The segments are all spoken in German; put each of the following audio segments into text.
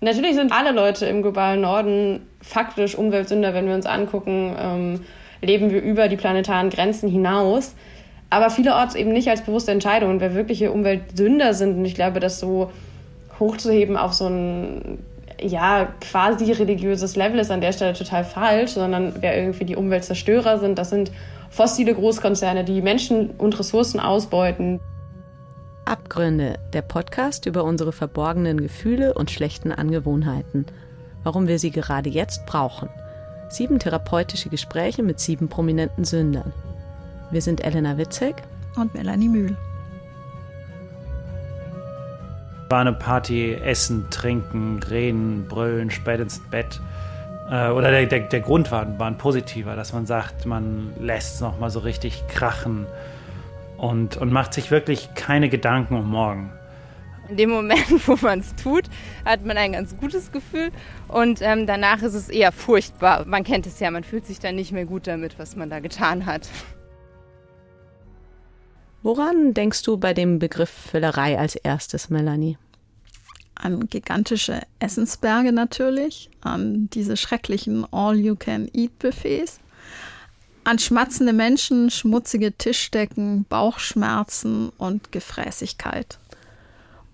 Natürlich sind alle Leute im globalen Norden faktisch Umweltsünder, wenn wir uns angucken, ähm, leben wir über die planetaren Grenzen hinaus. Aber vielerorts eben nicht als bewusste Entscheidung. Und wer wirkliche Umweltsünder sind, und ich glaube, das so hochzuheben auf so ein ja, quasi religiöses Level ist an der Stelle total falsch, sondern wer irgendwie die Umweltzerstörer sind, das sind fossile Großkonzerne, die Menschen und Ressourcen ausbeuten. Abgründe, der Podcast über unsere verborgenen Gefühle und schlechten Angewohnheiten. Warum wir sie gerade jetzt brauchen. Sieben therapeutische Gespräche mit sieben prominenten Sündern. Wir sind Elena Witzek und Melanie Mühl. War eine Party, essen, trinken, reden, brüllen, spät ins Bett. Äh, oder der, der, der Grund war, war ein positiver, dass man sagt, man lässt es nochmal so richtig krachen und, und macht sich wirklich keine Gedanken um morgen. In dem Moment, wo man es tut, hat man ein ganz gutes Gefühl und ähm, danach ist es eher furchtbar. Man kennt es ja, man fühlt sich dann nicht mehr gut damit, was man da getan hat. Woran denkst du bei dem Begriff Völlerei als erstes, Melanie? An gigantische Essensberge natürlich, an diese schrecklichen All-You-Can-Eat-Buffets an schmatzende Menschen, schmutzige Tischdecken, Bauchschmerzen und Gefräßigkeit.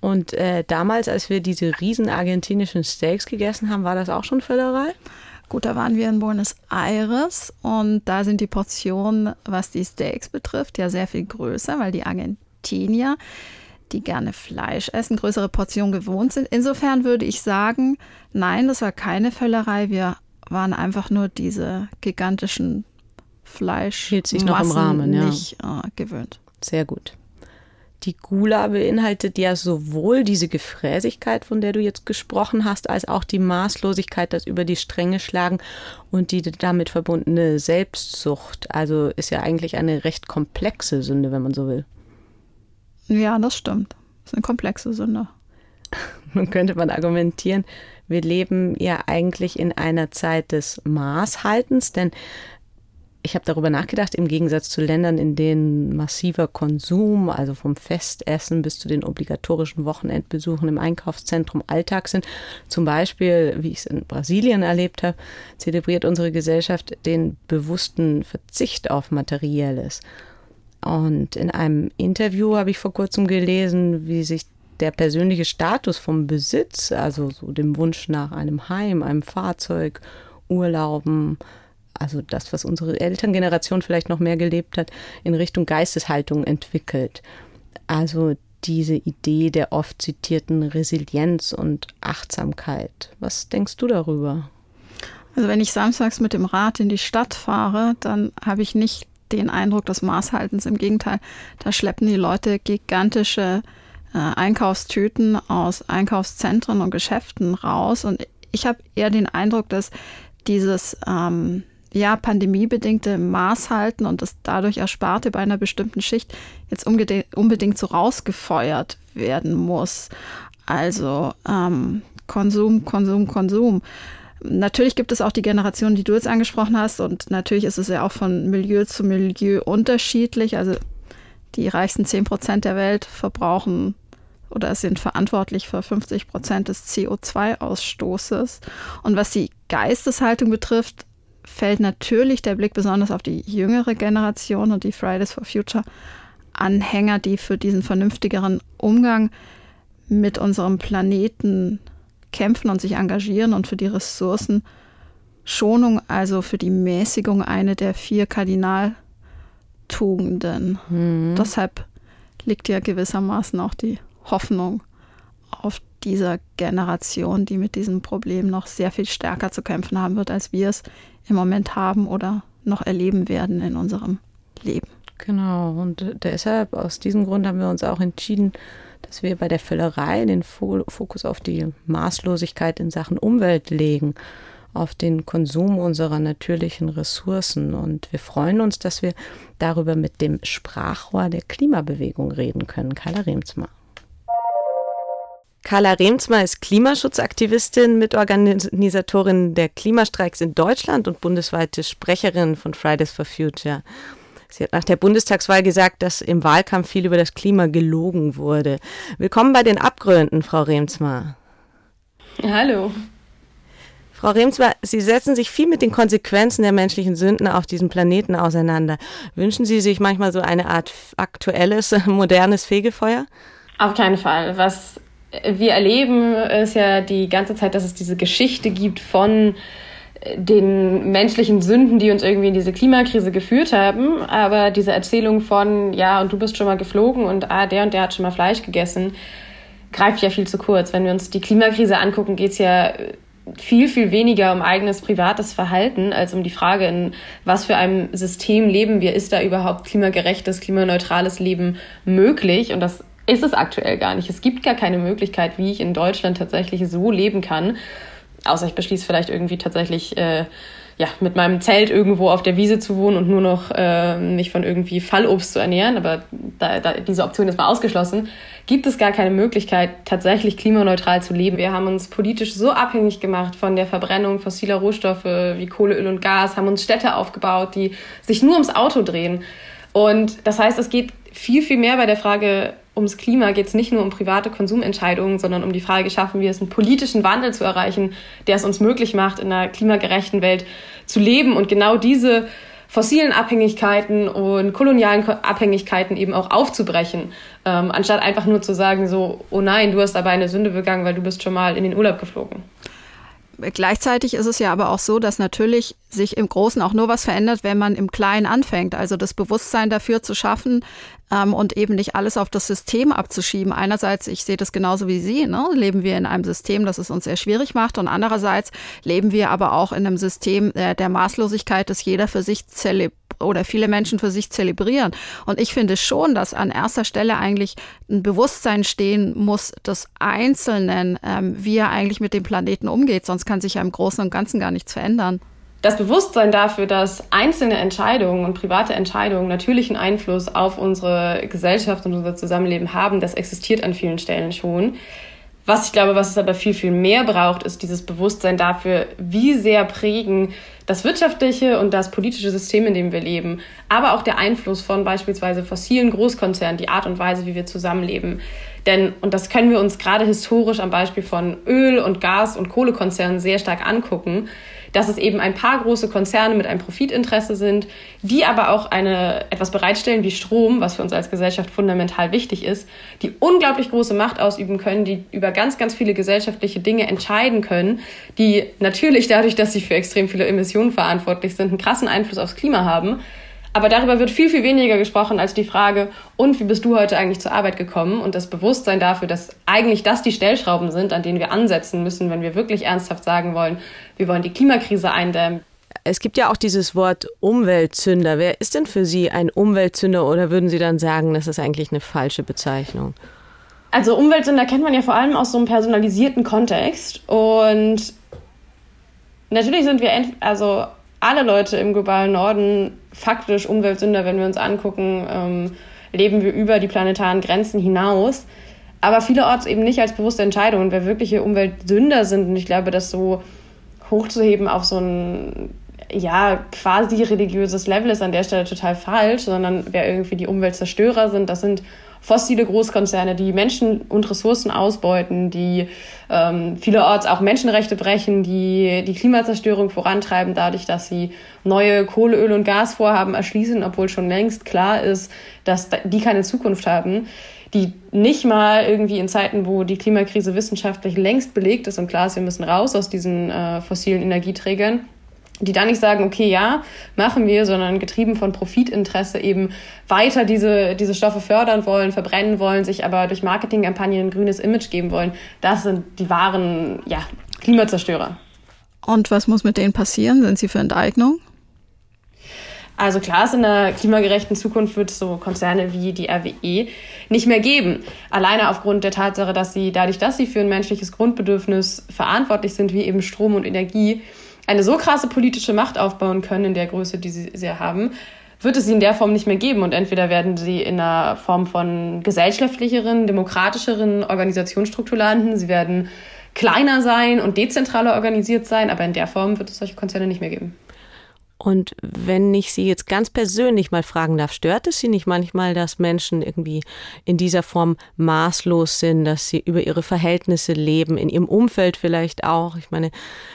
Und äh, damals, als wir diese riesen argentinischen Steaks gegessen haben, war das auch schon Völlerei? Gut, da waren wir in Buenos Aires und da sind die Portionen, was die Steaks betrifft, ja sehr viel größer, weil die Argentinier, die gerne Fleisch essen, größere Portionen gewohnt sind. Insofern würde ich sagen, nein, das war keine Völlerei. Wir waren einfach nur diese gigantischen Fleisch hielt sich noch im Rahmen, ja. nicht äh, gewöhnt. Sehr gut. Die Gula beinhaltet ja sowohl diese Gefräßigkeit, von der du jetzt gesprochen hast, als auch die Maßlosigkeit, das über die Stränge schlagen und die damit verbundene Selbstsucht. Also ist ja eigentlich eine recht komplexe Sünde, wenn man so will. Ja, das stimmt. Das ist eine komplexe Sünde. Nun könnte man argumentieren, wir leben ja eigentlich in einer Zeit des Maßhaltens, denn ich habe darüber nachgedacht, im Gegensatz zu Ländern, in denen massiver Konsum, also vom Festessen bis zu den obligatorischen Wochenendbesuchen im Einkaufszentrum Alltag sind. Zum Beispiel, wie ich es in Brasilien erlebt habe, zelebriert unsere Gesellschaft den bewussten Verzicht auf Materielles. Und in einem Interview habe ich vor kurzem gelesen, wie sich der persönliche Status vom Besitz, also so dem Wunsch nach einem Heim, einem Fahrzeug, Urlauben, also das, was unsere Elterngeneration vielleicht noch mehr gelebt hat, in Richtung Geisteshaltung entwickelt. Also diese Idee der oft zitierten Resilienz und Achtsamkeit. Was denkst du darüber? Also wenn ich samstags mit dem Rad in die Stadt fahre, dann habe ich nicht den Eindruck des Maßhaltens. Im Gegenteil, da schleppen die Leute gigantische äh, Einkaufstüten aus Einkaufszentren und Geschäften raus. Und ich habe eher den Eindruck, dass dieses ähm, ja, pandemiebedingte Maß halten und das dadurch Ersparte bei einer bestimmten Schicht jetzt unbedingt so rausgefeuert werden muss. Also ähm, Konsum, Konsum, Konsum. Natürlich gibt es auch die Generation, die du jetzt angesprochen hast, und natürlich ist es ja auch von Milieu zu Milieu unterschiedlich. Also die reichsten 10 Prozent der Welt verbrauchen oder sind verantwortlich für 50 Prozent des CO2-Ausstoßes. Und was die Geisteshaltung betrifft, fällt natürlich der Blick besonders auf die jüngere Generation und die Fridays for Future Anhänger, die für diesen vernünftigeren Umgang mit unserem Planeten kämpfen und sich engagieren und für die Ressourcenschonung, also für die Mäßigung, eine der vier Kardinaltugenden. Mhm. Deshalb liegt ja gewissermaßen auch die Hoffnung auf dieser Generation, die mit diesem Problem noch sehr viel stärker zu kämpfen haben wird, als wir es im Moment haben oder noch erleben werden in unserem Leben. Genau, und deshalb, aus diesem Grund haben wir uns auch entschieden, dass wir bei der Völlerei den Fokus auf die Maßlosigkeit in Sachen Umwelt legen, auf den Konsum unserer natürlichen Ressourcen. Und wir freuen uns, dass wir darüber mit dem Sprachrohr der Klimabewegung reden können, Carla Remsmar. Carla Remsmar ist Klimaschutzaktivistin, Mitorganisatorin der Klimastreiks in Deutschland und bundesweite Sprecherin von Fridays for Future. Sie hat nach der Bundestagswahl gesagt, dass im Wahlkampf viel über das Klima gelogen wurde. Willkommen bei den Abgründen, Frau Remsmar. Hallo. Frau Remswer, Sie setzen sich viel mit den Konsequenzen der menschlichen Sünden auf diesem Planeten auseinander. Wünschen Sie sich manchmal so eine Art aktuelles, modernes Fegefeuer? Auf keinen Fall. Was wir erleben, ist ja die ganze Zeit, dass es diese Geschichte gibt von den menschlichen Sünden, die uns irgendwie in diese Klimakrise geführt haben. Aber diese Erzählung von, ja, und du bist schon mal geflogen und ah, der und der hat schon mal Fleisch gegessen, greift ja viel zu kurz. Wenn wir uns die Klimakrise angucken, geht es ja viel, viel weniger um eigenes privates Verhalten als um die Frage, in was für einem System leben wir. Ist da überhaupt klimagerechtes, klimaneutrales Leben möglich? Und das ist es aktuell gar nicht. Es gibt gar keine Möglichkeit, wie ich in Deutschland tatsächlich so leben kann. Außer ich beschließe vielleicht irgendwie tatsächlich äh, ja, mit meinem Zelt irgendwo auf der Wiese zu wohnen und nur noch äh, mich von irgendwie Fallobst zu ernähren, aber da, da, diese Option ist mal ausgeschlossen, gibt es gar keine Möglichkeit, tatsächlich klimaneutral zu leben. Wir haben uns politisch so abhängig gemacht von der Verbrennung fossiler Rohstoffe wie Kohle, Öl und Gas, haben uns Städte aufgebaut, die sich nur ums Auto drehen. Und das heißt, es geht viel, viel mehr bei der Frage ums Klima geht es nicht nur um private Konsumentscheidungen, sondern um die Frage, schaffen wir es, einen politischen Wandel zu erreichen, der es uns möglich macht, in einer klimagerechten Welt zu leben und genau diese fossilen Abhängigkeiten und kolonialen Abhängigkeiten eben auch aufzubrechen, ähm, anstatt einfach nur zu sagen, so, oh nein, du hast aber eine Sünde begangen, weil du bist schon mal in den Urlaub geflogen. Gleichzeitig ist es ja aber auch so, dass natürlich sich im Großen auch nur was verändert, wenn man im Kleinen anfängt. Also das Bewusstsein dafür zu schaffen ähm, und eben nicht alles auf das System abzuschieben. Einerseits, ich sehe das genauso wie Sie, ne? leben wir in einem System, das es uns sehr schwierig macht. Und andererseits leben wir aber auch in einem System äh, der Maßlosigkeit, das jeder für sich zelebriert oder viele Menschen für sich zelebrieren. Und ich finde schon, dass an erster Stelle eigentlich ein Bewusstsein stehen muss des Einzelnen, ähm, wie er eigentlich mit dem Planeten umgeht. Sonst kann sich ja im Großen und Ganzen gar nichts verändern. Das Bewusstsein dafür, dass einzelne Entscheidungen und private Entscheidungen natürlichen Einfluss auf unsere Gesellschaft und unser Zusammenleben haben, das existiert an vielen Stellen schon. Was ich glaube, was es aber viel, viel mehr braucht, ist dieses Bewusstsein dafür, wie sehr prägen das wirtschaftliche und das politische System, in dem wir leben, aber auch der Einfluss von beispielsweise fossilen Großkonzernen, die Art und Weise, wie wir zusammenleben. Denn, und das können wir uns gerade historisch am Beispiel von Öl- und Gas- und Kohlekonzernen sehr stark angucken, dass es eben ein paar große Konzerne mit einem Profitinteresse sind, die aber auch eine, etwas bereitstellen wie Strom, was für uns als Gesellschaft fundamental wichtig ist, die unglaublich große Macht ausüben können, die über ganz, ganz viele gesellschaftliche Dinge entscheiden können, die natürlich dadurch, dass sie für extrem viele Emissionen verantwortlich sind, einen krassen Einfluss aufs Klima haben, aber darüber wird viel, viel weniger gesprochen als die Frage, und wie bist du heute eigentlich zur Arbeit gekommen? Und das Bewusstsein dafür, dass eigentlich das die Stellschrauben sind, an denen wir ansetzen müssen, wenn wir wirklich ernsthaft sagen wollen, wir wollen die Klimakrise eindämmen. Es gibt ja auch dieses Wort Umweltzünder. Wer ist denn für Sie ein Umweltzünder oder würden Sie dann sagen, das ist eigentlich eine falsche Bezeichnung? Also Umweltsünder kennt man ja vor allem aus so einem personalisierten Kontext. Und natürlich sind wir, also alle Leute im globalen Norden faktisch Umweltsünder, wenn wir uns angucken, ähm, leben wir über die planetaren Grenzen hinaus. Aber vielerorts eben nicht als bewusste Entscheidung. Und wer wirkliche Umweltsünder sind, und ich glaube, das so hochzuheben auf so ein ja, quasi religiöses Level ist an der Stelle total falsch, sondern wer irgendwie die Umweltzerstörer sind, das sind fossile Großkonzerne, die Menschen und Ressourcen ausbeuten, die ähm, vielerorts auch Menschenrechte brechen, die die Klimazerstörung vorantreiben, dadurch, dass sie neue Kohle, Öl und Gasvorhaben erschließen, obwohl schon längst klar ist, dass die keine Zukunft haben die nicht mal irgendwie in Zeiten, wo die Klimakrise wissenschaftlich längst belegt ist und klar ist, wir müssen raus aus diesen äh, fossilen Energieträgern, die da nicht sagen, okay, ja, machen wir, sondern getrieben von Profitinteresse eben weiter diese, diese Stoffe fördern wollen, verbrennen wollen, sich aber durch Marketingkampagnen ein grünes Image geben wollen. Das sind die wahren ja, Klimazerstörer. Und was muss mit denen passieren? Sind sie für Enteignung? Also klar ist, in einer klimagerechten Zukunft wird es so Konzerne wie die RWE nicht mehr geben. Alleine aufgrund der Tatsache, dass sie dadurch, dass sie für ein menschliches Grundbedürfnis verantwortlich sind, wie eben Strom und Energie, eine so krasse politische Macht aufbauen können in der Größe, die sie, sie haben, wird es sie in der Form nicht mehr geben. Und entweder werden sie in einer Form von gesellschaftlicheren, demokratischeren Organisationsstruktur landen, sie werden kleiner sein und dezentraler organisiert sein, aber in der Form wird es solche Konzerne nicht mehr geben. Und wenn ich Sie jetzt ganz persönlich mal fragen darf, stört es Sie nicht manchmal, dass Menschen irgendwie in dieser Form maßlos sind, dass sie über ihre Verhältnisse leben, in ihrem Umfeld vielleicht auch? Ich meine,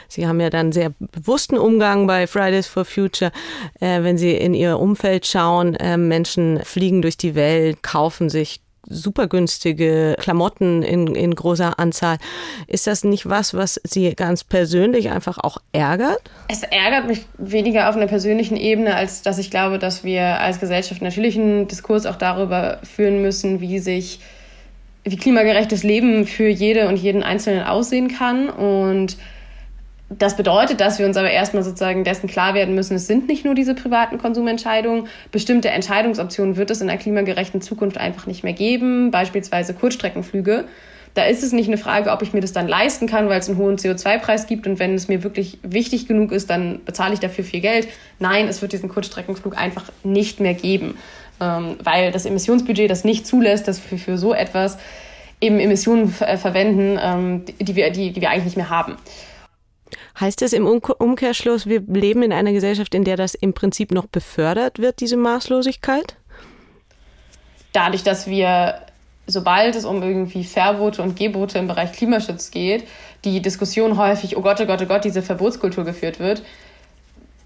Sie haben ja dann sehr bewussten Umgang bei Fridays for Future, äh, wenn Sie in Ihr Umfeld schauen. Äh, Menschen fliegen durch die Welt, kaufen sich super günstige Klamotten in, in großer Anzahl. Ist das nicht was, was Sie ganz persönlich einfach auch ärgert? Es ärgert mich weniger auf einer persönlichen Ebene, als dass ich glaube, dass wir als Gesellschaft natürlich einen Diskurs auch darüber führen müssen, wie sich wie klimagerechtes Leben für jede und jeden Einzelnen aussehen kann und das bedeutet, dass wir uns aber erstmal sozusagen dessen klar werden müssen, es sind nicht nur diese privaten Konsumentscheidungen. Bestimmte Entscheidungsoptionen wird es in einer klimagerechten Zukunft einfach nicht mehr geben, beispielsweise Kurzstreckenflüge. Da ist es nicht eine Frage, ob ich mir das dann leisten kann, weil es einen hohen CO2-Preis gibt und wenn es mir wirklich wichtig genug ist, dann bezahle ich dafür viel Geld. Nein, es wird diesen Kurzstreckenflug einfach nicht mehr geben, ähm, weil das Emissionsbudget das nicht zulässt, dass wir für so etwas eben Emissionen verwenden, ähm, die, wir, die, die wir eigentlich nicht mehr haben. Heißt das im Umkehrschluss, wir leben in einer Gesellschaft, in der das im Prinzip noch befördert wird, diese Maßlosigkeit? Dadurch, dass wir, sobald es um irgendwie Verbote und Gebote im Bereich Klimaschutz geht, die Diskussion häufig, oh Gott, oh Gott, oh Gott, diese Verbotskultur geführt wird,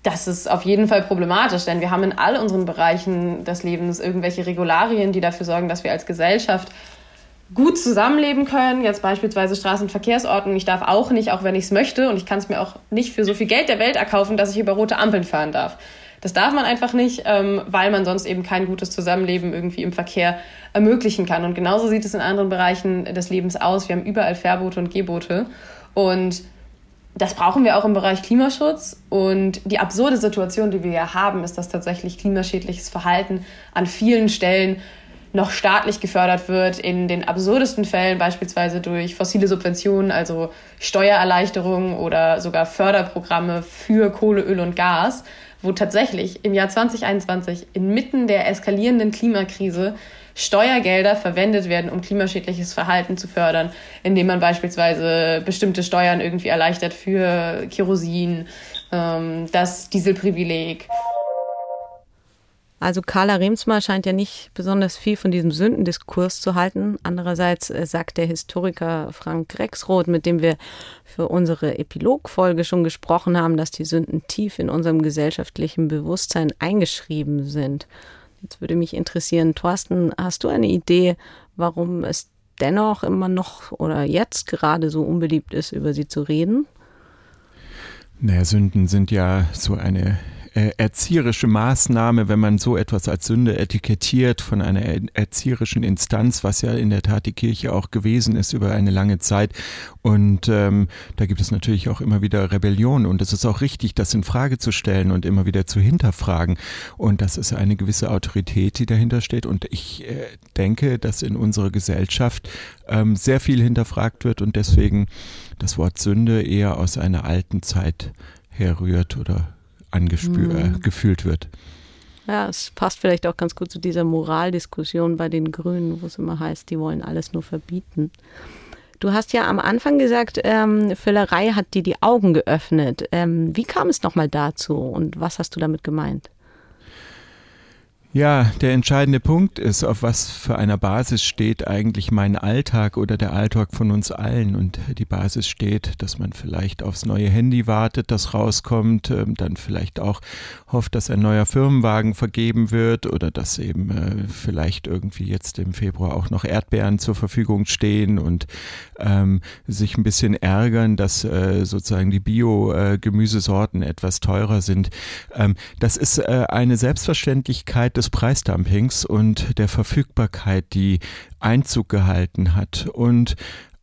das ist auf jeden Fall problematisch, denn wir haben in all unseren Bereichen des Lebens irgendwelche Regularien, die dafür sorgen, dass wir als Gesellschaft gut zusammenleben können. Jetzt beispielsweise Straßenverkehrsordnung. Ich darf auch nicht, auch wenn ich es möchte, und ich kann es mir auch nicht für so viel Geld der Welt erkaufen, dass ich über rote Ampeln fahren darf. Das darf man einfach nicht, ähm, weil man sonst eben kein gutes Zusammenleben irgendwie im Verkehr ermöglichen kann. Und genauso sieht es in anderen Bereichen des Lebens aus. Wir haben überall Verbote und Gebote. Und das brauchen wir auch im Bereich Klimaschutz. Und die absurde Situation, die wir ja haben, ist, dass tatsächlich klimaschädliches Verhalten an vielen Stellen noch staatlich gefördert wird, in den absurdesten Fällen beispielsweise durch fossile Subventionen, also Steuererleichterungen oder sogar Förderprogramme für Kohle, Öl und Gas, wo tatsächlich im Jahr 2021 inmitten der eskalierenden Klimakrise Steuergelder verwendet werden, um klimaschädliches Verhalten zu fördern, indem man beispielsweise bestimmte Steuern irgendwie erleichtert für Kerosin, ähm, das Dieselprivileg. Also Carla Remsmar scheint ja nicht besonders viel von diesem Sündendiskurs zu halten. Andererseits äh, sagt der Historiker Frank Rexroth, mit dem wir für unsere Epilogfolge schon gesprochen haben, dass die Sünden tief in unserem gesellschaftlichen Bewusstsein eingeschrieben sind. Jetzt würde mich interessieren, Thorsten, hast du eine Idee, warum es dennoch immer noch oder jetzt gerade so unbeliebt ist, über sie zu reden? Naja, Sünden sind ja so eine äh, erzieherische Maßnahme, wenn man so etwas als Sünde etikettiert von einer erzieherischen Instanz, was ja in der Tat die Kirche auch gewesen ist über eine lange Zeit. Und ähm, da gibt es natürlich auch immer wieder Rebellion und es ist auch richtig, das in Frage zu stellen und immer wieder zu hinterfragen. Und das ist eine gewisse Autorität, die dahinter steht. Und ich äh, denke, dass in unserer Gesellschaft ähm, sehr viel hinterfragt wird und deswegen das Wort Sünde eher aus einer alten Zeit herrührt oder angefühlt mhm. wird. Ja, es passt vielleicht auch ganz gut zu dieser Moraldiskussion bei den Grünen, wo es immer heißt, die wollen alles nur verbieten. Du hast ja am Anfang gesagt, ähm, Völlerei hat dir die Augen geöffnet. Ähm, wie kam es nochmal dazu und was hast du damit gemeint? Ja, der entscheidende Punkt ist, auf was für einer Basis steht eigentlich mein Alltag oder der Alltag von uns allen. Und die Basis steht, dass man vielleicht aufs neue Handy wartet, das rauskommt, ähm, dann vielleicht auch hofft, dass ein neuer Firmenwagen vergeben wird oder dass eben äh, vielleicht irgendwie jetzt im Februar auch noch Erdbeeren zur Verfügung stehen und ähm, sich ein bisschen ärgern, dass äh, sozusagen die Bio-Gemüsesorten äh, etwas teurer sind. Ähm, das ist äh, eine Selbstverständlichkeit des Preisdumpings und der Verfügbarkeit, die Einzug gehalten hat. Und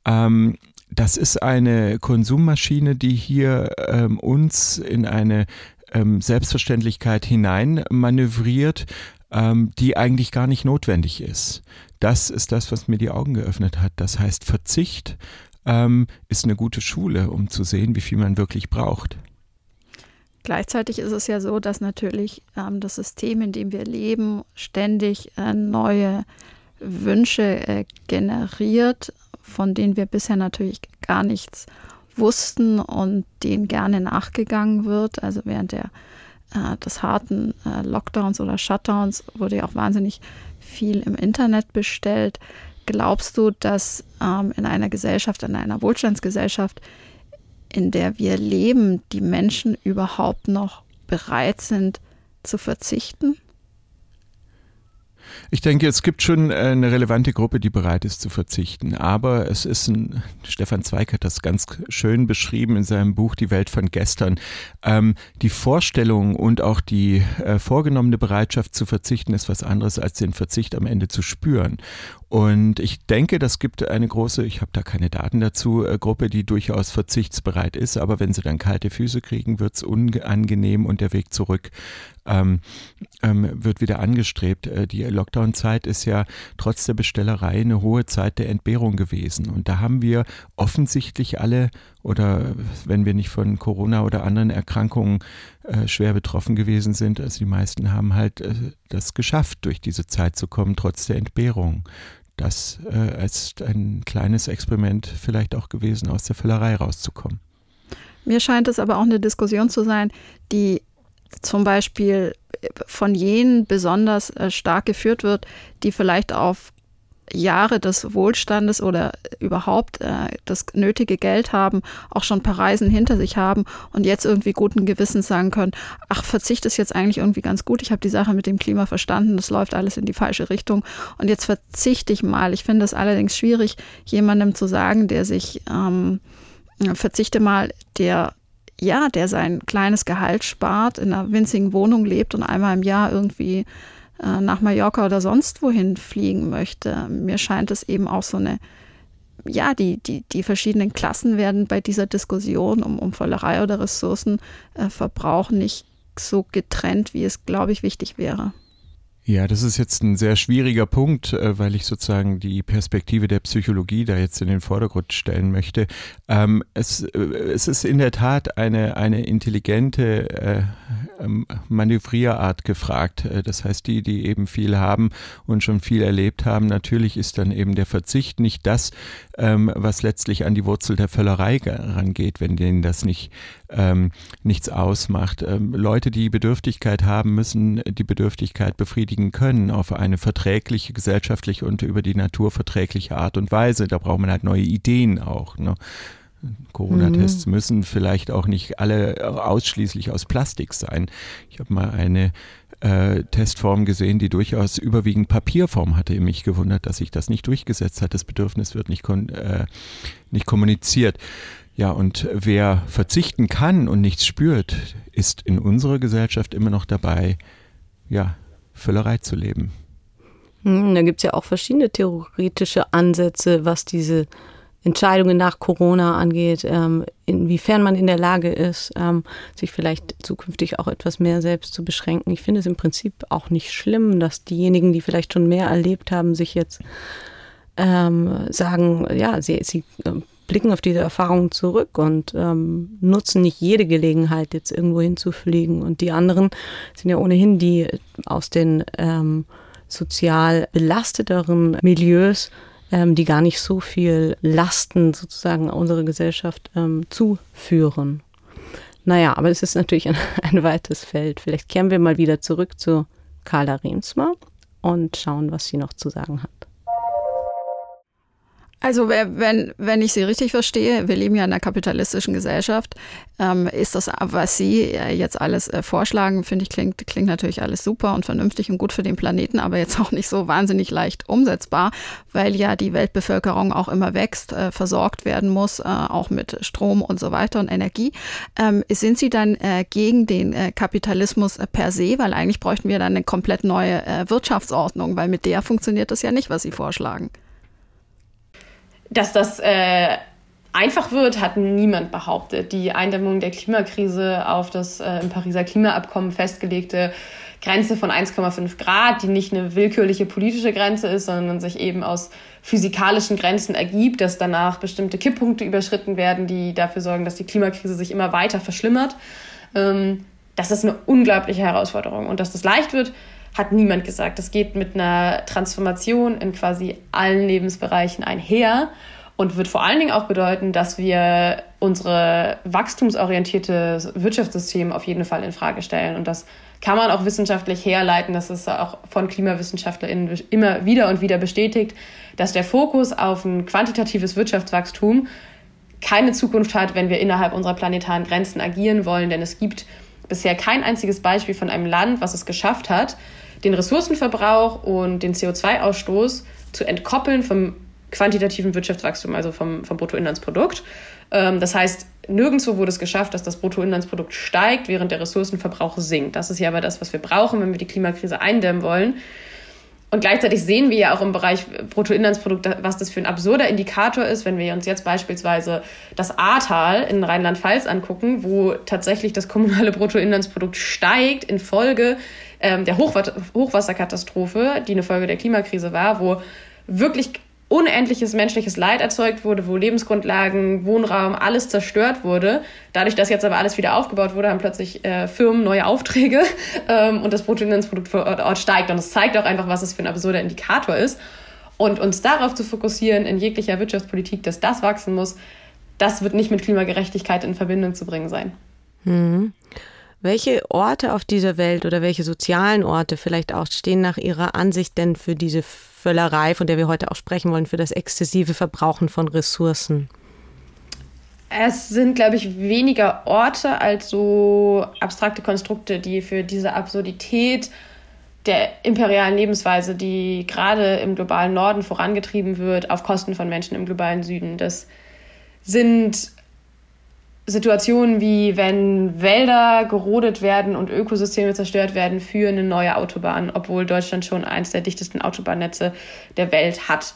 ähm, das ist eine Konsummaschine, die hier ähm, uns in eine ähm, Selbstverständlichkeit hinein manövriert, ähm, die eigentlich gar nicht notwendig ist. Das ist das, was mir die Augen geöffnet hat. Das heißt, Verzicht ähm, ist eine gute Schule, um zu sehen, wie viel man wirklich braucht. Gleichzeitig ist es ja so, dass natürlich ähm, das System, in dem wir leben, ständig äh, neue Wünsche äh, generiert, von denen wir bisher natürlich gar nichts wussten und denen gerne nachgegangen wird. Also während der äh, des harten äh, Lockdowns oder Shutdowns wurde ja auch wahnsinnig viel im Internet bestellt. Glaubst du, dass ähm, in einer Gesellschaft, in einer Wohlstandsgesellschaft, in der wir leben, die Menschen überhaupt noch bereit sind zu verzichten? Ich denke, es gibt schon äh, eine relevante Gruppe, die bereit ist zu verzichten. Aber es ist ein, Stefan Zweig hat das ganz schön beschrieben in seinem Buch Die Welt von gestern. Ähm, die Vorstellung und auch die äh, vorgenommene Bereitschaft zu verzichten ist was anderes, als den Verzicht am Ende zu spüren. Und ich denke, das gibt eine große, ich habe da keine Daten dazu, äh, Gruppe, die durchaus verzichtsbereit ist. Aber wenn sie dann kalte Füße kriegen, wird es unangenehm und der Weg zurück ähm, ähm, wird wieder angestrebt. Äh, die Lockdown-Zeit ist ja trotz der Bestellerei eine hohe Zeit der Entbehrung gewesen. Und da haben wir offensichtlich alle oder wenn wir nicht von Corona oder anderen Erkrankungen äh, schwer betroffen gewesen sind, also die meisten haben halt äh, das geschafft, durch diese Zeit zu kommen, trotz der Entbehrung. Das äh, ist ein kleines Experiment vielleicht auch gewesen, aus der Völlerei rauszukommen. Mir scheint es aber auch eine Diskussion zu sein, die zum Beispiel von jenen besonders äh, stark geführt wird, die vielleicht auf Jahre des Wohlstandes oder überhaupt äh, das nötige Geld haben, auch schon ein paar Reisen hinter sich haben und jetzt irgendwie guten Gewissens sagen können, ach, Verzicht ist jetzt eigentlich irgendwie ganz gut, ich habe die Sache mit dem Klima verstanden, das läuft alles in die falsche Richtung und jetzt verzichte ich mal. Ich finde es allerdings schwierig, jemandem zu sagen, der sich ähm, verzichte mal, der ja, der sein kleines Gehalt spart, in einer winzigen Wohnung lebt und einmal im Jahr irgendwie äh, nach Mallorca oder sonst wohin fliegen möchte. Mir scheint es eben auch so eine, ja, die, die, die verschiedenen Klassen werden bei dieser Diskussion um, um Völlerei oder Ressourcenverbrauch nicht so getrennt, wie es, glaube ich, wichtig wäre. Ja, das ist jetzt ein sehr schwieriger Punkt, äh, weil ich sozusagen die Perspektive der Psychologie da jetzt in den Vordergrund stellen möchte. Ähm, es, äh, es ist in der Tat eine, eine intelligente äh, ähm, Manövrierart gefragt. Das heißt, die, die eben viel haben und schon viel erlebt haben, natürlich ist dann eben der Verzicht nicht das, ähm, was letztlich an die Wurzel der Völlerei rangeht, wenn denen das nicht ähm, nichts ausmacht. Ähm, Leute, die Bedürftigkeit haben, müssen die Bedürftigkeit befriedigen können auf eine verträgliche, gesellschaftliche und über die Natur verträgliche Art und Weise. Da braucht man halt neue Ideen auch. Ne? Corona-Tests mhm. müssen vielleicht auch nicht alle ausschließlich aus Plastik sein. Ich habe mal eine äh, Testform gesehen, die durchaus überwiegend Papierform hatte. Mich gewundert, dass sich das nicht durchgesetzt hat. Das Bedürfnis wird nicht, äh, nicht kommuniziert. Ja, und wer verzichten kann und nichts spürt, ist in unserer Gesellschaft immer noch dabei, ja, Völlerei zu leben. Hm, da gibt es ja auch verschiedene theoretische Ansätze, was diese Entscheidungen nach Corona angeht, ähm, inwiefern man in der Lage ist, ähm, sich vielleicht zukünftig auch etwas mehr selbst zu beschränken. Ich finde es im Prinzip auch nicht schlimm, dass diejenigen, die vielleicht schon mehr erlebt haben, sich jetzt ähm, sagen, ja, sie, sie blicken auf diese Erfahrungen zurück und ähm, nutzen nicht jede Gelegenheit, jetzt irgendwo hinzufliegen. Und die anderen sind ja ohnehin die aus den ähm, sozial belasteteren Milieus, ähm, die gar nicht so viel Lasten sozusagen unserer Gesellschaft ähm, zuführen. Naja, aber es ist natürlich ein, ein weites Feld. Vielleicht kehren wir mal wieder zurück zu Carla Riemsma und schauen, was sie noch zu sagen hat. Also wenn, wenn ich Sie richtig verstehe, wir leben ja in einer kapitalistischen Gesellschaft, ähm, ist das, was Sie jetzt alles äh, vorschlagen, finde ich, klingt, klingt natürlich alles super und vernünftig und gut für den Planeten, aber jetzt auch nicht so wahnsinnig leicht umsetzbar, weil ja die Weltbevölkerung auch immer wächst, äh, versorgt werden muss, äh, auch mit Strom und so weiter und Energie. Ähm, sind Sie dann äh, gegen den äh, Kapitalismus äh, per se, weil eigentlich bräuchten wir dann eine komplett neue Wirtschaftsordnung, weil mit der funktioniert das ja nicht, was Sie vorschlagen. Dass das äh, einfach wird, hat niemand behauptet. Die Eindämmung der Klimakrise auf das äh, im Pariser Klimaabkommen festgelegte Grenze von 1,5 Grad, die nicht eine willkürliche politische Grenze ist, sondern sich eben aus physikalischen Grenzen ergibt, dass danach bestimmte Kipppunkte überschritten werden, die dafür sorgen, dass die Klimakrise sich immer weiter verschlimmert. Ähm, das ist eine unglaubliche Herausforderung. Und dass das leicht wird, hat niemand gesagt. Das geht mit einer Transformation in quasi allen Lebensbereichen einher. und wird vor allen Dingen auch bedeuten, dass wir unsere wachstumsorientierte Wirtschaftssystem auf jeden Fall in Frage stellen. Und das kann man auch wissenschaftlich herleiten, das ist auch von KlimawissenschaftlerInnen immer wieder und wieder bestätigt, dass der Fokus auf ein quantitatives Wirtschaftswachstum keine Zukunft hat, wenn wir innerhalb unserer planetaren Grenzen agieren wollen. Denn es gibt bisher kein einziges Beispiel von einem Land, was es geschafft hat, den Ressourcenverbrauch und den CO2-Ausstoß zu entkoppeln vom quantitativen Wirtschaftswachstum, also vom, vom Bruttoinlandsprodukt. Ähm, das heißt, nirgendwo wurde es geschafft, dass das Bruttoinlandsprodukt steigt, während der Ressourcenverbrauch sinkt. Das ist ja aber das, was wir brauchen, wenn wir die Klimakrise eindämmen wollen. Und gleichzeitig sehen wir ja auch im Bereich Bruttoinlandsprodukt, was das für ein absurder Indikator ist, wenn wir uns jetzt beispielsweise das Ahrtal in Rheinland-Pfalz angucken, wo tatsächlich das kommunale Bruttoinlandsprodukt steigt infolge ähm, der Hochwasserkatastrophe, die eine Folge der Klimakrise war, wo wirklich unendliches menschliches Leid erzeugt wurde, wo Lebensgrundlagen, Wohnraum, alles zerstört wurde. Dadurch, dass jetzt aber alles wieder aufgebaut wurde, haben plötzlich äh, Firmen neue Aufträge ähm, und das Bruttoinlandsprodukt vor Ort steigt. Und es zeigt auch einfach, was es für ein absurder Indikator ist. Und uns darauf zu fokussieren in jeglicher Wirtschaftspolitik, dass das wachsen muss, das wird nicht mit Klimagerechtigkeit in Verbindung zu bringen sein. Mhm. Welche Orte auf dieser Welt oder welche sozialen Orte vielleicht auch stehen nach Ihrer Ansicht denn für diese Völlerei, von der wir heute auch sprechen wollen, für das exzessive Verbrauchen von Ressourcen? Es sind, glaube ich, weniger Orte als so abstrakte Konstrukte, die für diese Absurdität der imperialen Lebensweise, die gerade im globalen Norden vorangetrieben wird, auf Kosten von Menschen im globalen Süden. Das sind Situationen wie wenn Wälder gerodet werden und Ökosysteme zerstört werden für eine neue Autobahn, obwohl Deutschland schon eines der dichtesten Autobahnnetze der Welt hat.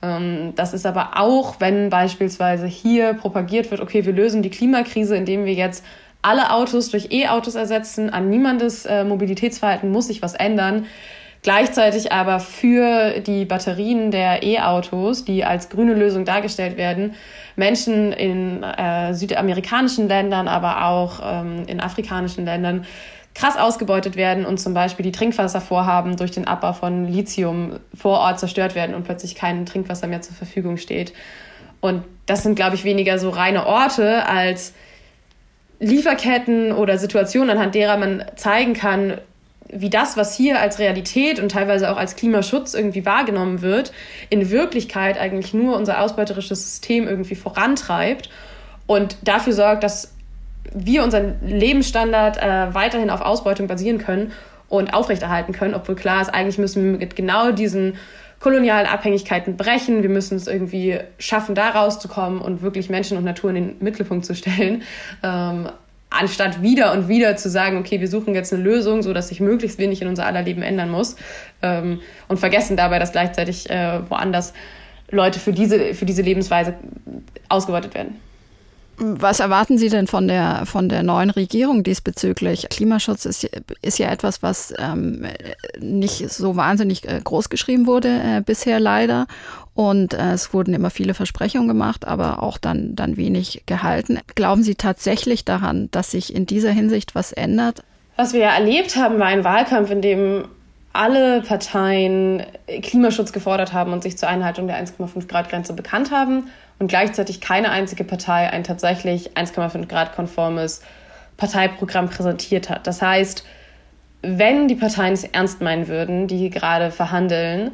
Ähm, das ist aber auch, wenn beispielsweise hier propagiert wird, okay, wir lösen die Klimakrise, indem wir jetzt alle Autos durch E-Autos ersetzen, an niemandes äh, Mobilitätsverhalten muss sich was ändern. Gleichzeitig aber für die Batterien der E-Autos, die als grüne Lösung dargestellt werden, Menschen in äh, südamerikanischen Ländern, aber auch ähm, in afrikanischen Ländern krass ausgebeutet werden und zum Beispiel die Trinkwasservorhaben durch den Abbau von Lithium vor Ort zerstört werden und plötzlich kein Trinkwasser mehr zur Verfügung steht. Und das sind, glaube ich, weniger so reine Orte als Lieferketten oder Situationen, anhand derer man zeigen kann, wie das, was hier als Realität und teilweise auch als Klimaschutz irgendwie wahrgenommen wird, in Wirklichkeit eigentlich nur unser ausbeuterisches System irgendwie vorantreibt und dafür sorgt, dass wir unseren Lebensstandard äh, weiterhin auf Ausbeutung basieren können und aufrechterhalten können, obwohl klar ist, eigentlich müssen wir mit genau diesen kolonialen Abhängigkeiten brechen. Wir müssen es irgendwie schaffen, da rauszukommen und wirklich Menschen und Natur in den Mittelpunkt zu stellen. Ähm, anstatt wieder und wieder zu sagen, okay, wir suchen jetzt eine Lösung, so dass sich möglichst wenig in unser aller Leben ändern muss ähm, und vergessen dabei, dass gleichzeitig äh, woanders Leute für diese, für diese Lebensweise ausgebeutet werden. Was erwarten Sie denn von der, von der neuen Regierung diesbezüglich? Klimaschutz ist, ist ja etwas, was ähm, nicht so wahnsinnig äh, groß geschrieben wurde äh, bisher leider. Und äh, es wurden immer viele Versprechungen gemacht, aber auch dann, dann wenig gehalten. Glauben Sie tatsächlich daran, dass sich in dieser Hinsicht was ändert? Was wir ja erlebt haben, war ein Wahlkampf, in dem alle Parteien Klimaschutz gefordert haben und sich zur Einhaltung der 1,5 Grad Grenze bekannt haben und gleichzeitig keine einzige Partei ein tatsächlich 1,5 Grad konformes Parteiprogramm präsentiert hat. Das heißt, wenn die Parteien es ernst meinen würden, die gerade verhandeln,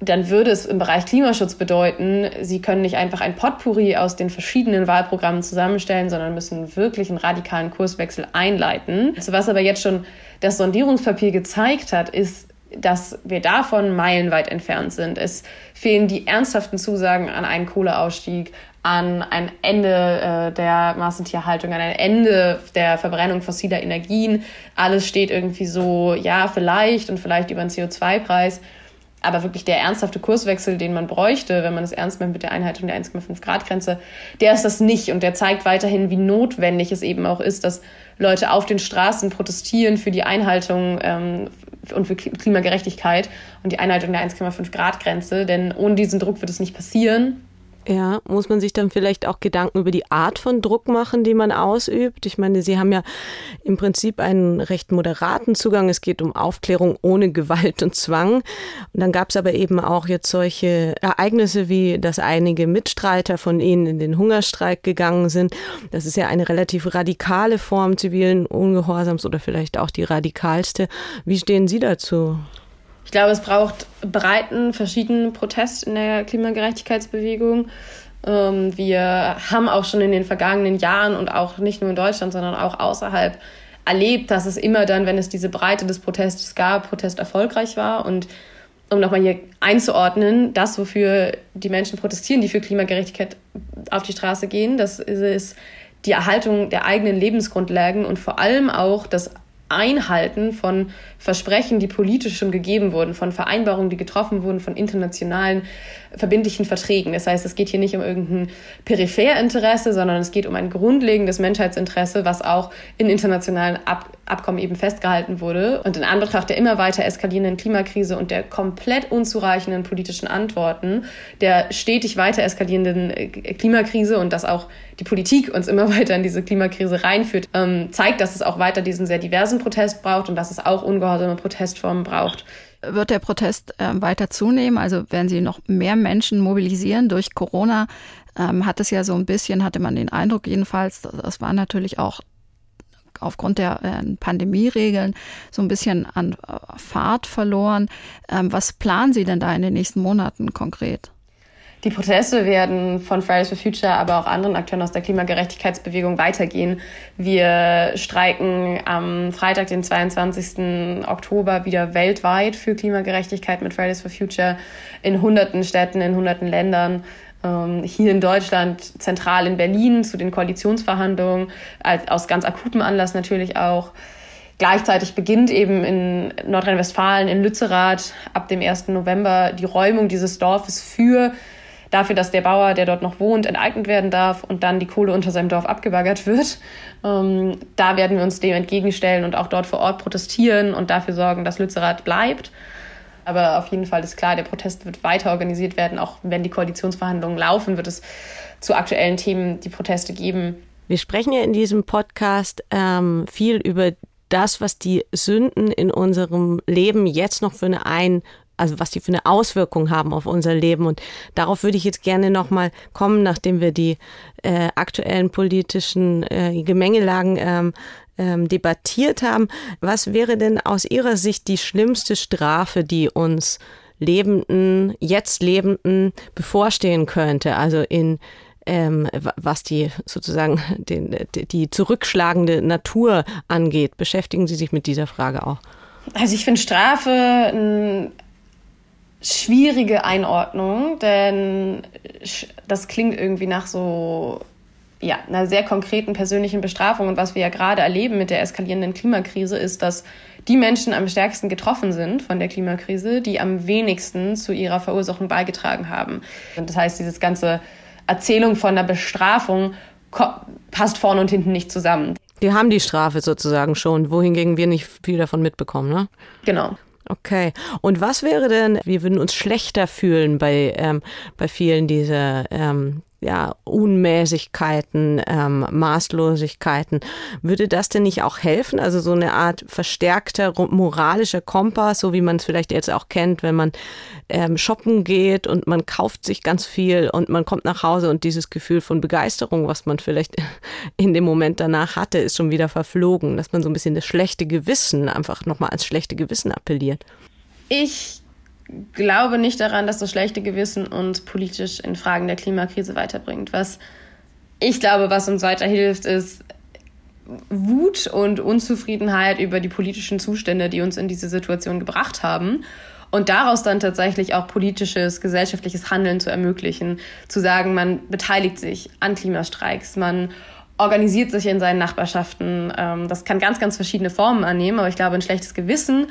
dann würde es im Bereich Klimaschutz bedeuten, sie können nicht einfach ein Potpourri aus den verschiedenen Wahlprogrammen zusammenstellen, sondern müssen wirklich einen radikalen Kurswechsel einleiten. Also was aber jetzt schon das Sondierungspapier gezeigt hat, ist, dass wir davon meilenweit entfernt sind. Es fehlen die ernsthaften Zusagen an einen Kohleausstieg, an ein Ende äh, der Massentierhaltung, an ein Ende der Verbrennung fossiler Energien. Alles steht irgendwie so, ja, vielleicht und vielleicht über einen CO2-Preis. Aber wirklich der ernsthafte Kurswechsel, den man bräuchte, wenn man es ernst meint mit der Einhaltung der 1,5 Grad Grenze, der ist das nicht. Und der zeigt weiterhin, wie notwendig es eben auch ist, dass Leute auf den Straßen protestieren für die Einhaltung ähm, und für Klimagerechtigkeit und die Einhaltung der 1,5 Grad Grenze. Denn ohne diesen Druck wird es nicht passieren. Ja, muss man sich dann vielleicht auch Gedanken über die Art von Druck machen, die man ausübt? Ich meine, Sie haben ja im Prinzip einen recht moderaten Zugang. Es geht um Aufklärung ohne Gewalt und Zwang. Und dann gab es aber eben auch jetzt solche Ereignisse, wie dass einige Mitstreiter von Ihnen in den Hungerstreik gegangen sind. Das ist ja eine relativ radikale Form zivilen Ungehorsams oder vielleicht auch die radikalste. Wie stehen Sie dazu? Ich glaube, es braucht breiten, verschiedenen Protest in der Klimagerechtigkeitsbewegung. Ähm, wir haben auch schon in den vergangenen Jahren und auch nicht nur in Deutschland, sondern auch außerhalb erlebt, dass es immer dann, wenn es diese Breite des Protestes gab, Protest erfolgreich war. Und um nochmal hier einzuordnen, das, wofür die Menschen protestieren, die für Klimagerechtigkeit auf die Straße gehen, das ist die Erhaltung der eigenen Lebensgrundlagen und vor allem auch das Einhalten von Versprechen, die politisch schon gegeben wurden, von Vereinbarungen, die getroffen wurden, von internationalen verbindlichen Verträgen. Das heißt, es geht hier nicht um irgendein Peripherinteresse, sondern es geht um ein grundlegendes Menschheitsinteresse, was auch in internationalen Ab Abkommen eben festgehalten wurde. Und in Anbetracht der immer weiter eskalierenden Klimakrise und der komplett unzureichenden politischen Antworten, der stetig weiter eskalierenden äh, Klimakrise und dass auch die Politik uns immer weiter in diese Klimakrise reinführt, ähm, zeigt, dass es auch weiter diesen sehr diversen Protest braucht und dass es auch ungehorsame Protestformen braucht wird der Protest äh, weiter zunehmen? Also werden Sie noch mehr Menschen mobilisieren durch Corona? Ähm, hat es ja so ein bisschen, hatte man den Eindruck jedenfalls, das war natürlich auch aufgrund der äh, Pandemieregeln so ein bisschen an äh, Fahrt verloren. Ähm, was planen Sie denn da in den nächsten Monaten konkret? Die Proteste werden von Fridays for Future, aber auch anderen Akteuren aus der Klimagerechtigkeitsbewegung weitergehen. Wir streiken am Freitag, den 22. Oktober, wieder weltweit für Klimagerechtigkeit mit Fridays for Future in hunderten Städten, in hunderten Ländern. Ähm, hier in Deutschland, zentral in Berlin zu den Koalitionsverhandlungen, aus ganz akutem Anlass natürlich auch. Gleichzeitig beginnt eben in Nordrhein-Westfalen, in Lützerath, ab dem 1. November die Räumung dieses Dorfes für dafür, dass der Bauer, der dort noch wohnt, enteignet werden darf und dann die Kohle unter seinem Dorf abgebaggert wird. Ähm, da werden wir uns dem entgegenstellen und auch dort vor Ort protestieren und dafür sorgen, dass Lützerath bleibt. Aber auf jeden Fall ist klar, der Protest wird weiter organisiert werden. Auch wenn die Koalitionsverhandlungen laufen, wird es zu aktuellen Themen die Proteste geben. Wir sprechen ja in diesem Podcast ähm, viel über das, was die Sünden in unserem Leben jetzt noch für eine ein also was die für eine Auswirkung haben auf unser Leben. Und darauf würde ich jetzt gerne nochmal kommen, nachdem wir die äh, aktuellen politischen äh, Gemengelagen ähm, ähm, debattiert haben. Was wäre denn aus Ihrer Sicht die schlimmste Strafe, die uns Lebenden, jetzt Lebenden bevorstehen könnte? Also in ähm, was die sozusagen den, die zurückschlagende Natur angeht. Beschäftigen Sie sich mit dieser Frage auch? Also ich finde Strafe ein schwierige Einordnung, denn das klingt irgendwie nach so ja, einer sehr konkreten persönlichen Bestrafung. Und was wir ja gerade erleben mit der eskalierenden Klimakrise, ist, dass die Menschen am stärksten getroffen sind von der Klimakrise, die am wenigsten zu ihrer Verursachung beigetragen haben. Und das heißt, dieses ganze Erzählung von der Bestrafung passt vorne und hinten nicht zusammen. Die haben die Strafe sozusagen schon, wohingegen wir nicht viel davon mitbekommen, ne? Genau. Okay. Und was wäre denn, wir würden uns schlechter fühlen bei, ähm, bei vielen dieser ähm, ja, Unmäßigkeiten, ähm, Maßlosigkeiten. Würde das denn nicht auch helfen? Also so eine Art verstärkter moralischer Kompass, so wie man es vielleicht jetzt auch kennt, wenn man ähm, shoppen geht und man kauft sich ganz viel und man kommt nach Hause und dieses Gefühl von Begeisterung, was man vielleicht in dem Moment danach hatte, ist schon wieder verflogen, dass man so ein bisschen das schlechte Gewissen einfach nochmal ans schlechte Gewissen appelliert. Ich glaube nicht daran, dass das schlechte Gewissen uns politisch in Fragen der Klimakrise weiterbringt. Was ich glaube, was uns weiterhilft, ist Wut und Unzufriedenheit über die politischen Zustände, die uns in diese Situation gebracht haben. Und daraus dann tatsächlich auch politisches, gesellschaftliches Handeln zu ermöglichen. Zu sagen, man beteiligt sich an Klimastreiks, man organisiert sich in seinen Nachbarschaften. Ähm, das kann ganz, ganz verschiedene Formen annehmen, aber ich glaube, ein schlechtes Gewissen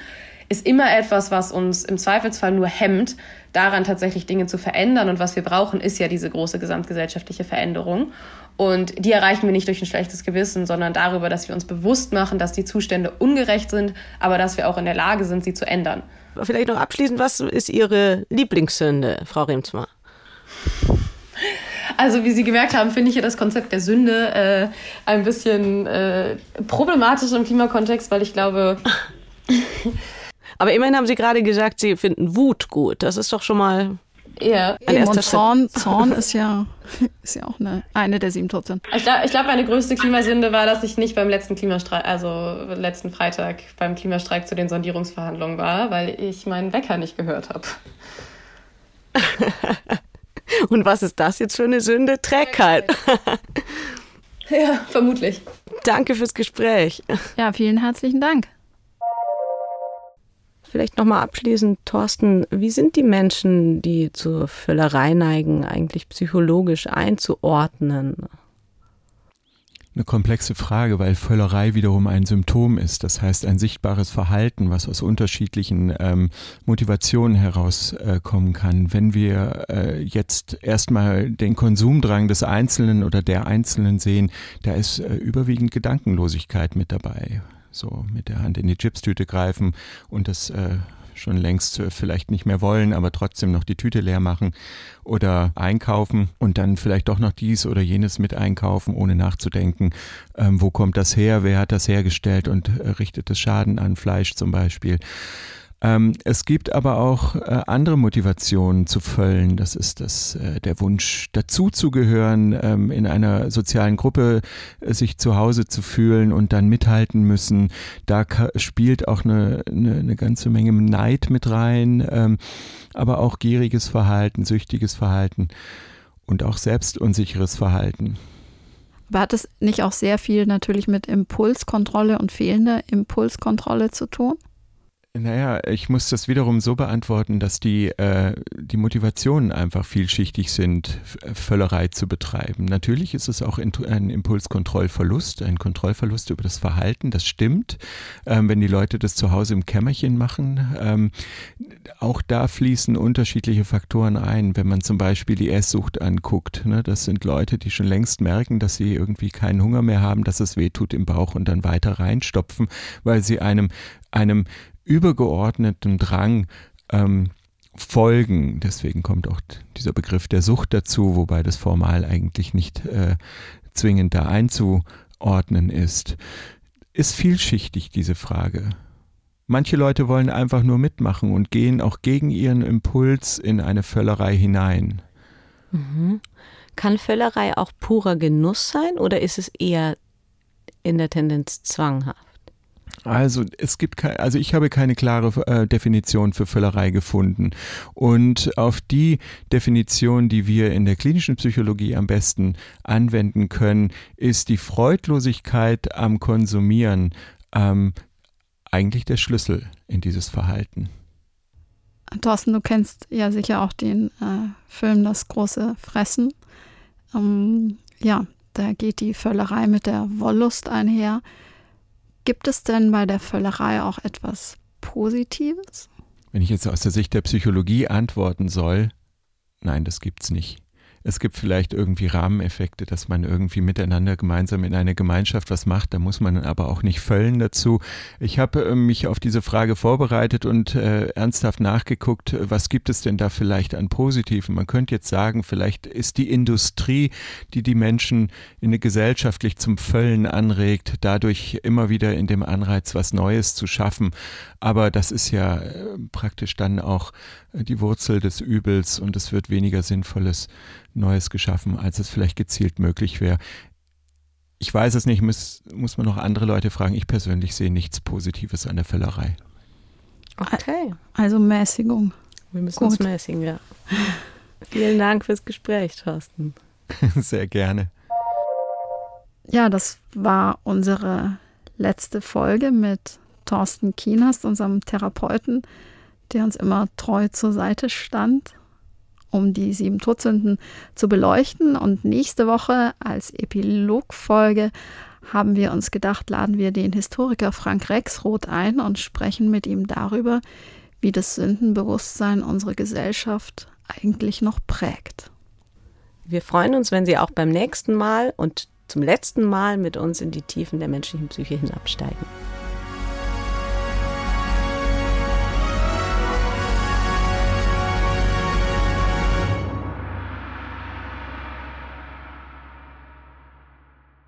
ist immer etwas, was uns im Zweifelsfall nur hemmt, daran tatsächlich Dinge zu verändern. Und was wir brauchen, ist ja diese große gesamtgesellschaftliche Veränderung. Und die erreichen wir nicht durch ein schlechtes Gewissen, sondern darüber, dass wir uns bewusst machen, dass die Zustände ungerecht sind, aber dass wir auch in der Lage sind, sie zu ändern. Vielleicht noch abschließend, was ist Ihre Lieblingssünde, Frau Remsmar? Also wie Sie gemerkt haben, finde ich ja das Konzept der Sünde äh, ein bisschen äh, problematisch im Klimakontext, weil ich glaube. Aber immerhin haben Sie gerade gesagt, Sie finden Wut gut. Das ist doch schon mal ja. Eben, und Zorn, Zorn ist ja, ist ja auch eine, eine der sieben Todsünden. Ich glaube, ich glaub, meine größte Klimasünde war, dass ich nicht beim letzten Klimastreik, also letzten Freitag beim Klimastreik zu den Sondierungsverhandlungen war, weil ich meinen Wecker nicht gehört habe. und was ist das jetzt für eine Sünde? Trägheit. ja, vermutlich. Danke fürs Gespräch. Ja, vielen herzlichen Dank. Vielleicht nochmal abschließend, Thorsten, wie sind die Menschen, die zur Völlerei neigen, eigentlich psychologisch einzuordnen? Eine komplexe Frage, weil Völlerei wiederum ein Symptom ist, das heißt ein sichtbares Verhalten, was aus unterschiedlichen ähm, Motivationen herauskommen äh, kann. Wenn wir äh, jetzt erstmal den Konsumdrang des Einzelnen oder der Einzelnen sehen, da ist äh, überwiegend Gedankenlosigkeit mit dabei so mit der Hand in die Chipstüte greifen und das äh, schon längst vielleicht nicht mehr wollen, aber trotzdem noch die Tüte leer machen oder einkaufen und dann vielleicht doch noch dies oder jenes mit einkaufen, ohne nachzudenken, ähm, wo kommt das her, wer hat das hergestellt und äh, richtet es Schaden an Fleisch zum Beispiel. Ähm, es gibt aber auch äh, andere Motivationen zu Völlen. Das ist das, äh, der Wunsch, dazuzugehören, ähm, in einer sozialen Gruppe äh, sich zu Hause zu fühlen und dann mithalten müssen. Da spielt auch eine, eine, eine ganze Menge Neid mit rein, ähm, aber auch gieriges Verhalten, süchtiges Verhalten und auch selbstunsicheres Verhalten. Aber hat es nicht auch sehr viel natürlich mit Impulskontrolle und fehlender Impulskontrolle zu tun? Naja, ich muss das wiederum so beantworten, dass die, äh, die Motivationen einfach vielschichtig sind, Völlerei zu betreiben. Natürlich ist es auch ein Impulskontrollverlust, ein Kontrollverlust über das Verhalten, das stimmt. Ähm, wenn die Leute das zu Hause im Kämmerchen machen, ähm, auch da fließen unterschiedliche Faktoren ein. Wenn man zum Beispiel die Esssucht anguckt, ne, das sind Leute, die schon längst merken, dass sie irgendwie keinen Hunger mehr haben, dass es weh tut im Bauch und dann weiter reinstopfen, weil sie einem einem übergeordneten Drang ähm, folgen. Deswegen kommt auch dieser Begriff der Sucht dazu, wobei das formal eigentlich nicht äh, zwingend da einzuordnen ist. Ist vielschichtig diese Frage. Manche Leute wollen einfach nur mitmachen und gehen auch gegen ihren Impuls in eine Völlerei hinein. Mhm. Kann Völlerei auch purer Genuss sein oder ist es eher in der Tendenz zwanghaft? Also es gibt kein, also ich habe keine klare äh, Definition für Völlerei gefunden. Und auf die Definition, die wir in der klinischen Psychologie am besten anwenden können, ist die Freudlosigkeit am Konsumieren ähm, eigentlich der Schlüssel in dieses Verhalten. Thorsten, du kennst ja sicher auch den äh, Film Das große Fressen. Ähm, ja, da geht die Völlerei mit der Wollust einher. Gibt es denn bei der Völlerei auch etwas Positives? Wenn ich jetzt aus der Sicht der Psychologie antworten soll, nein, das gibt's nicht. Es gibt vielleicht irgendwie Rahmeneffekte, dass man irgendwie miteinander gemeinsam in einer Gemeinschaft was macht. Da muss man aber auch nicht völlen dazu. Ich habe äh, mich auf diese Frage vorbereitet und äh, ernsthaft nachgeguckt, was gibt es denn da vielleicht an Positiven? Man könnte jetzt sagen, vielleicht ist die Industrie, die die Menschen in eine gesellschaftlich zum Völlen anregt, dadurch immer wieder in dem Anreiz, was Neues zu schaffen. Aber das ist ja äh, praktisch dann auch die Wurzel des Übels und es wird weniger Sinnvolles Neues geschaffen, als es vielleicht gezielt möglich wäre. Ich weiß es nicht, muss, muss man noch andere Leute fragen. Ich persönlich sehe nichts Positives an der Völlerei. Okay. Also Mäßigung. Wir müssen Gut. uns mäßigen, ja. Vielen Dank fürs Gespräch, Thorsten. Sehr gerne. Ja, das war unsere letzte Folge mit Thorsten Kienast, unserem Therapeuten, der uns immer treu zur Seite stand um die sieben Todsünden zu beleuchten. Und nächste Woche als Epilogfolge haben wir uns gedacht, laden wir den Historiker Frank Rexroth ein und sprechen mit ihm darüber, wie das Sündenbewusstsein unsere Gesellschaft eigentlich noch prägt. Wir freuen uns, wenn Sie auch beim nächsten Mal und zum letzten Mal mit uns in die Tiefen der menschlichen Psyche hinabsteigen.